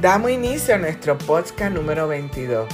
Damos inicio a nuestro podcast número 22,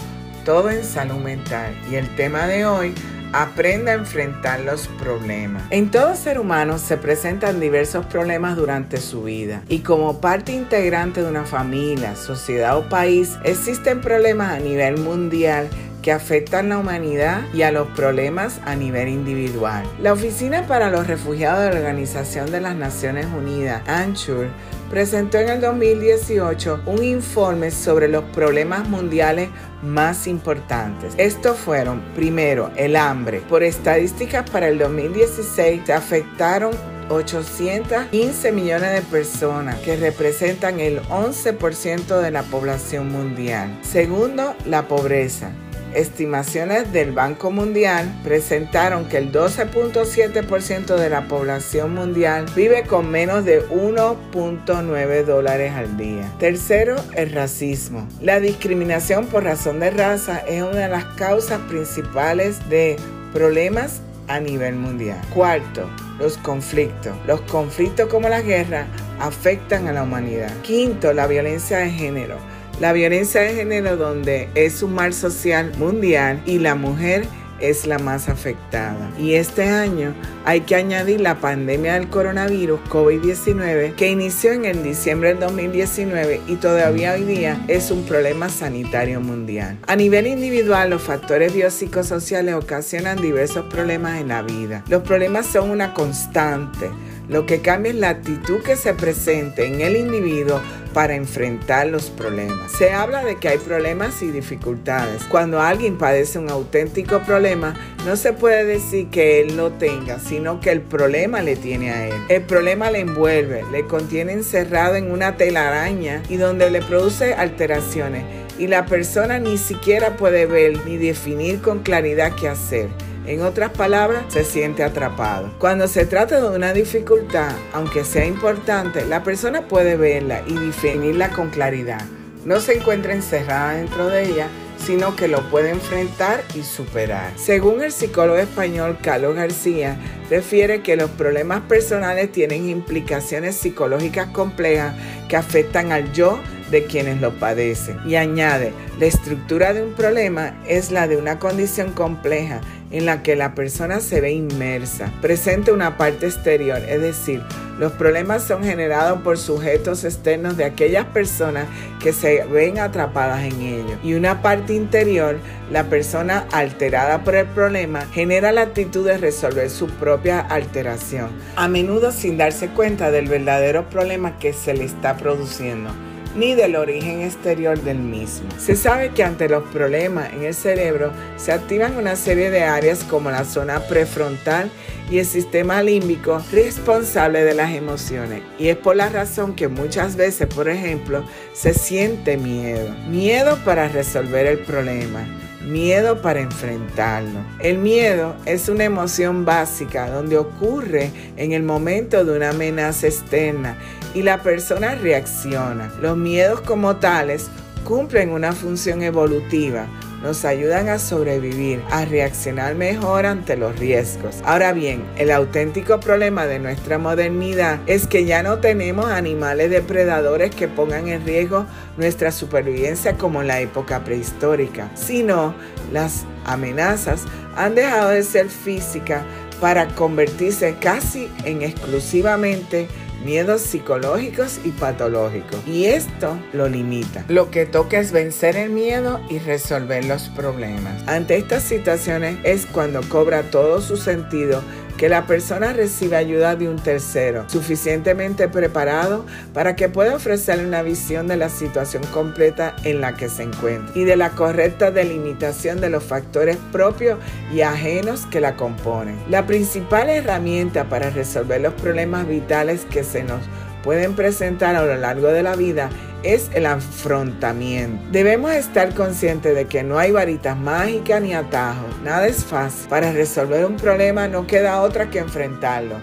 Todo en Salud Mental. Y el tema de hoy, aprenda a enfrentar los problemas. En todo ser humano se presentan diversos problemas durante su vida y como parte integrante de una familia, sociedad o país, existen problemas a nivel mundial que afectan la humanidad y a los problemas a nivel individual. La Oficina para los Refugiados de la Organización de las Naciones Unidas, ANCHUR, presentó en el 2018 un informe sobre los problemas mundiales más importantes. Estos fueron, primero, el hambre. Por estadísticas para el 2016 se afectaron 815 millones de personas, que representan el 11% de la población mundial. Segundo, la pobreza. Estimaciones del Banco Mundial presentaron que el 12.7% de la población mundial vive con menos de 1.9 dólares al día. Tercero, el racismo. La discriminación por razón de raza es una de las causas principales de problemas a nivel mundial. Cuarto, los conflictos. Los conflictos como la guerra afectan a la humanidad. Quinto, la violencia de género. La violencia de género donde es un mal social mundial y la mujer es la más afectada. Y este año hay que añadir la pandemia del coronavirus COVID-19 que inició en el diciembre del 2019 y todavía hoy día es un problema sanitario mundial. A nivel individual, los factores biopsicosociales ocasionan diversos problemas en la vida. Los problemas son una constante. Lo que cambia es la actitud que se presente en el individuo para enfrentar los problemas. Se habla de que hay problemas y dificultades. Cuando alguien padece un auténtico problema, no se puede decir que él lo tenga, sino que el problema le tiene a él. El problema le envuelve, le contiene encerrado en una telaraña y donde le produce alteraciones y la persona ni siquiera puede ver ni definir con claridad qué hacer. En otras palabras, se siente atrapado. Cuando se trata de una dificultad, aunque sea importante, la persona puede verla y definirla con claridad. No se encuentra encerrada dentro de ella, sino que lo puede enfrentar y superar. Según el psicólogo español Carlos García, refiere que los problemas personales tienen implicaciones psicológicas complejas que afectan al yo de quienes lo padecen. Y añade, la estructura de un problema es la de una condición compleja en la que la persona se ve inmersa, presente una parte exterior, es decir, los problemas son generados por sujetos externos de aquellas personas que se ven atrapadas en ellos. Y una parte interior, la persona alterada por el problema, genera la actitud de resolver su propia alteración, a menudo sin darse cuenta del verdadero problema que se le está produciendo ni del origen exterior del mismo. Se sabe que ante los problemas en el cerebro se activan una serie de áreas como la zona prefrontal y el sistema límbico responsable de las emociones. Y es por la razón que muchas veces, por ejemplo, se siente miedo. Miedo para resolver el problema miedo para enfrentarlo. El miedo es una emoción básica donde ocurre en el momento de una amenaza externa y la persona reacciona. Los miedos como tales cumplen una función evolutiva nos ayudan a sobrevivir, a reaccionar mejor ante los riesgos. Ahora bien, el auténtico problema de nuestra modernidad es que ya no tenemos animales depredadores que pongan en riesgo nuestra supervivencia como en la época prehistórica, sino las amenazas han dejado de ser físicas para convertirse casi en exclusivamente miedos psicológicos y patológicos. Y esto lo limita. Lo que toca es vencer el miedo y resolver los problemas. Ante estas situaciones es cuando cobra todo su sentido que la persona reciba ayuda de un tercero suficientemente preparado para que pueda ofrecerle una visión de la situación completa en la que se encuentra y de la correcta delimitación de los factores propios y ajenos que la componen. La principal herramienta para resolver los problemas vitales que se nos pueden presentar a lo largo de la vida es el afrontamiento. Debemos estar conscientes de que no hay varitas mágicas ni atajos. Nada es fácil. Para resolver un problema no queda otra que enfrentarlo.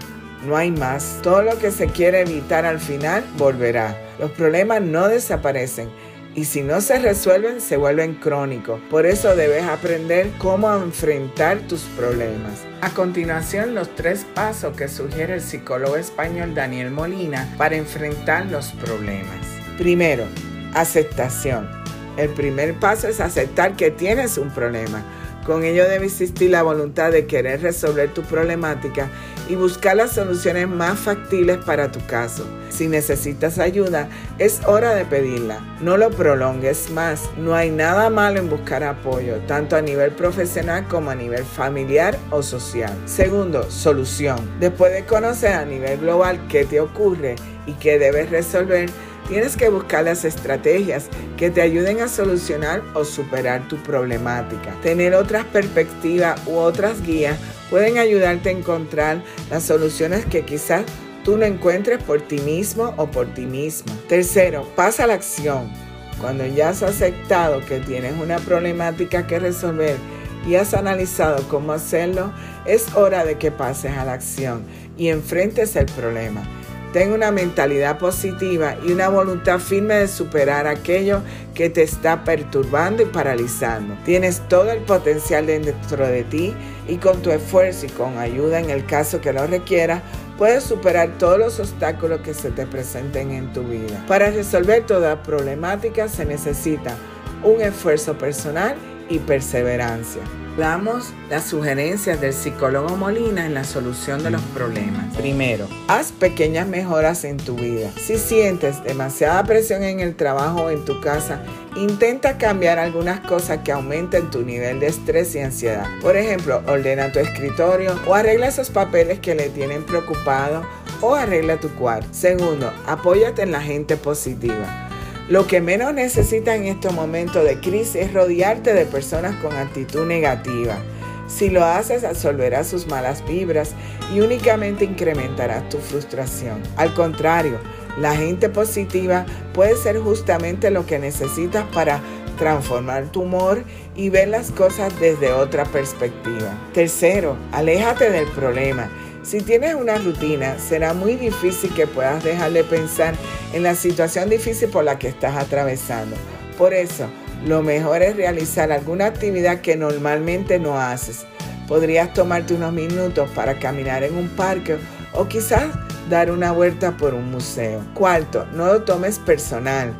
No hay más. Todo lo que se quiere evitar al final volverá. Los problemas no desaparecen y si no se resuelven se vuelven crónicos. Por eso debes aprender cómo enfrentar tus problemas. A continuación, los tres pasos que sugiere el psicólogo español Daniel Molina para enfrentar los problemas. Primero, Aceptación. El primer paso es aceptar que tienes un problema con ello debe existir la voluntad de querer resolver tu problemática y buscar las soluciones más factibles para tu caso. Si necesitas ayuda, es hora de pedirla. No lo prolongues más. No hay nada malo en buscar apoyo, tanto a nivel profesional como a nivel familiar o social. Segundo, solución. Después de conocer a nivel global qué te ocurre y qué debes resolver, Tienes que buscar las estrategias que te ayuden a solucionar o superar tu problemática. Tener otras perspectivas u otras guías pueden ayudarte a encontrar las soluciones que quizás tú no encuentres por ti mismo o por ti misma. Tercero, pasa a la acción. Cuando ya has aceptado que tienes una problemática que resolver y has analizado cómo hacerlo, es hora de que pases a la acción y enfrentes el problema. Ten una mentalidad positiva y una voluntad firme de superar aquello que te está perturbando y paralizando. Tienes todo el potencial dentro de ti y con tu esfuerzo y con ayuda en el caso que lo requiera, puedes superar todos los obstáculos que se te presenten en tu vida. Para resolver toda problemática se necesita un esfuerzo personal y perseverancia. Damos las sugerencias del psicólogo Molina en la solución de los problemas. Primero, haz pequeñas mejoras en tu vida. Si sientes demasiada presión en el trabajo o en tu casa, intenta cambiar algunas cosas que aumenten tu nivel de estrés y ansiedad. Por ejemplo, ordena tu escritorio o arregla esos papeles que le tienen preocupado o arregla tu cuarto. Segundo, apóyate en la gente positiva. Lo que menos necesitas en estos momentos de crisis es rodearte de personas con actitud negativa. Si lo haces, absolverás sus malas vibras y únicamente incrementarás tu frustración. Al contrario, la gente positiva puede ser justamente lo que necesitas para transformar tu humor y ver las cosas desde otra perspectiva. Tercero, aléjate del problema si tienes una rutina, será muy difícil que puedas dejar de pensar en la situación difícil por la que estás atravesando. Por eso, lo mejor es realizar alguna actividad que normalmente no haces. Podrías tomarte unos minutos para caminar en un parque o quizás dar una vuelta por un museo. Cuarto, no lo tomes personal.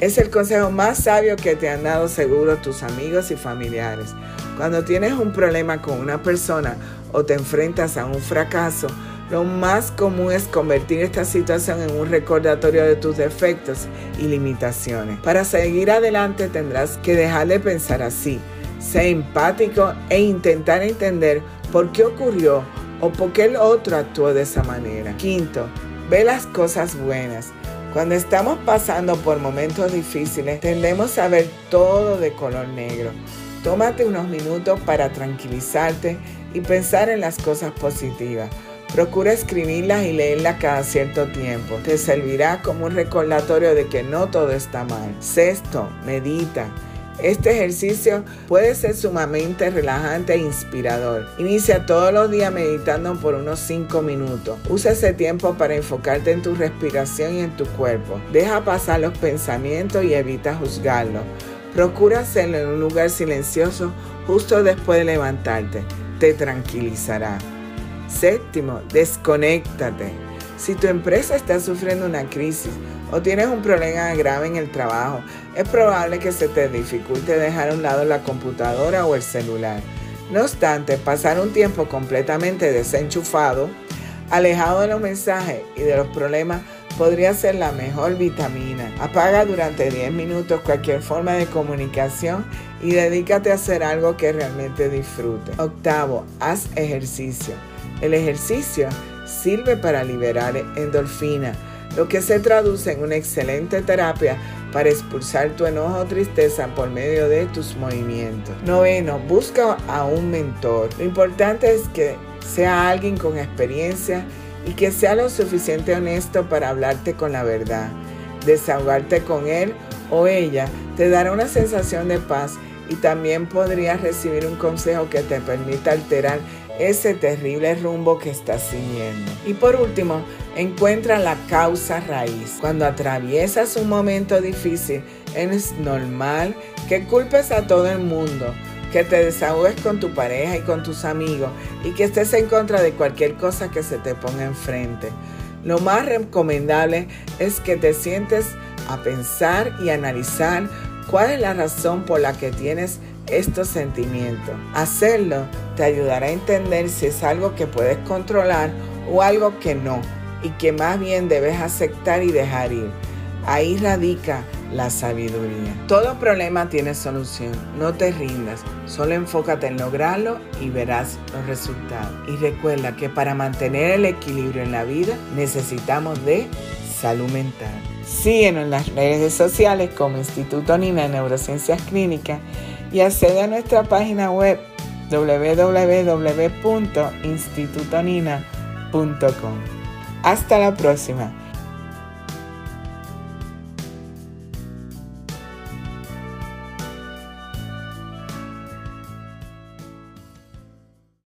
Es el consejo más sabio que te han dado seguro tus amigos y familiares. Cuando tienes un problema con una persona o te enfrentas a un fracaso, lo más común es convertir esta situación en un recordatorio de tus defectos y limitaciones. Para seguir adelante tendrás que dejar de pensar así, ser empático e intentar entender por qué ocurrió o por qué el otro actuó de esa manera. Quinto, ve las cosas buenas. Cuando estamos pasando por momentos difíciles, tendemos a ver todo de color negro. Tómate unos minutos para tranquilizarte y pensar en las cosas positivas. Procura escribirlas y leerlas cada cierto tiempo. Te servirá como un recordatorio de que no todo está mal. Sexto, medita. Este ejercicio puede ser sumamente relajante e inspirador. Inicia todos los días meditando por unos 5 minutos. Usa ese tiempo para enfocarte en tu respiración y en tu cuerpo. Deja pasar los pensamientos y evita juzgarlos. Procura hacerlo en un lugar silencioso justo después de levantarte te tranquilizará. Séptimo, desconéctate. Si tu empresa está sufriendo una crisis o tienes un problema grave en el trabajo, es probable que se te dificulte dejar a un lado la computadora o el celular. No obstante, pasar un tiempo completamente desenchufado, alejado de los mensajes y de los problemas, podría ser la mejor vitamina. Apaga durante 10 minutos cualquier forma de comunicación y dedícate a hacer algo que realmente disfrute. Octavo, haz ejercicio. El ejercicio sirve para liberar endorfina, lo que se traduce en una excelente terapia para expulsar tu enojo o tristeza por medio de tus movimientos. Noveno, busca a un mentor. Lo importante es que sea alguien con experiencia y que sea lo suficiente honesto para hablarte con la verdad. Desahogarte con él o ella te dará una sensación de paz y también podrías recibir un consejo que te permita alterar ese terrible rumbo que estás siguiendo. Y por último, encuentra la causa raíz. Cuando atraviesas un momento difícil, es normal que culpes a todo el mundo que te desahogues con tu pareja y con tus amigos y que estés en contra de cualquier cosa que se te ponga enfrente. Lo más recomendable es que te sientes a pensar y analizar cuál es la razón por la que tienes estos sentimientos. Hacerlo te ayudará a entender si es algo que puedes controlar o algo que no y que más bien debes aceptar y dejar ir. Ahí radica la sabiduría. Todo problema tiene solución. No te rindas. Solo enfócate en lograrlo y verás los resultados. Y recuerda que para mantener el equilibrio en la vida necesitamos de salud mental. Síguenos en las redes sociales como Instituto Nina de Neurociencias Clínicas y accede a nuestra página web www.institutonina.com. Hasta la próxima.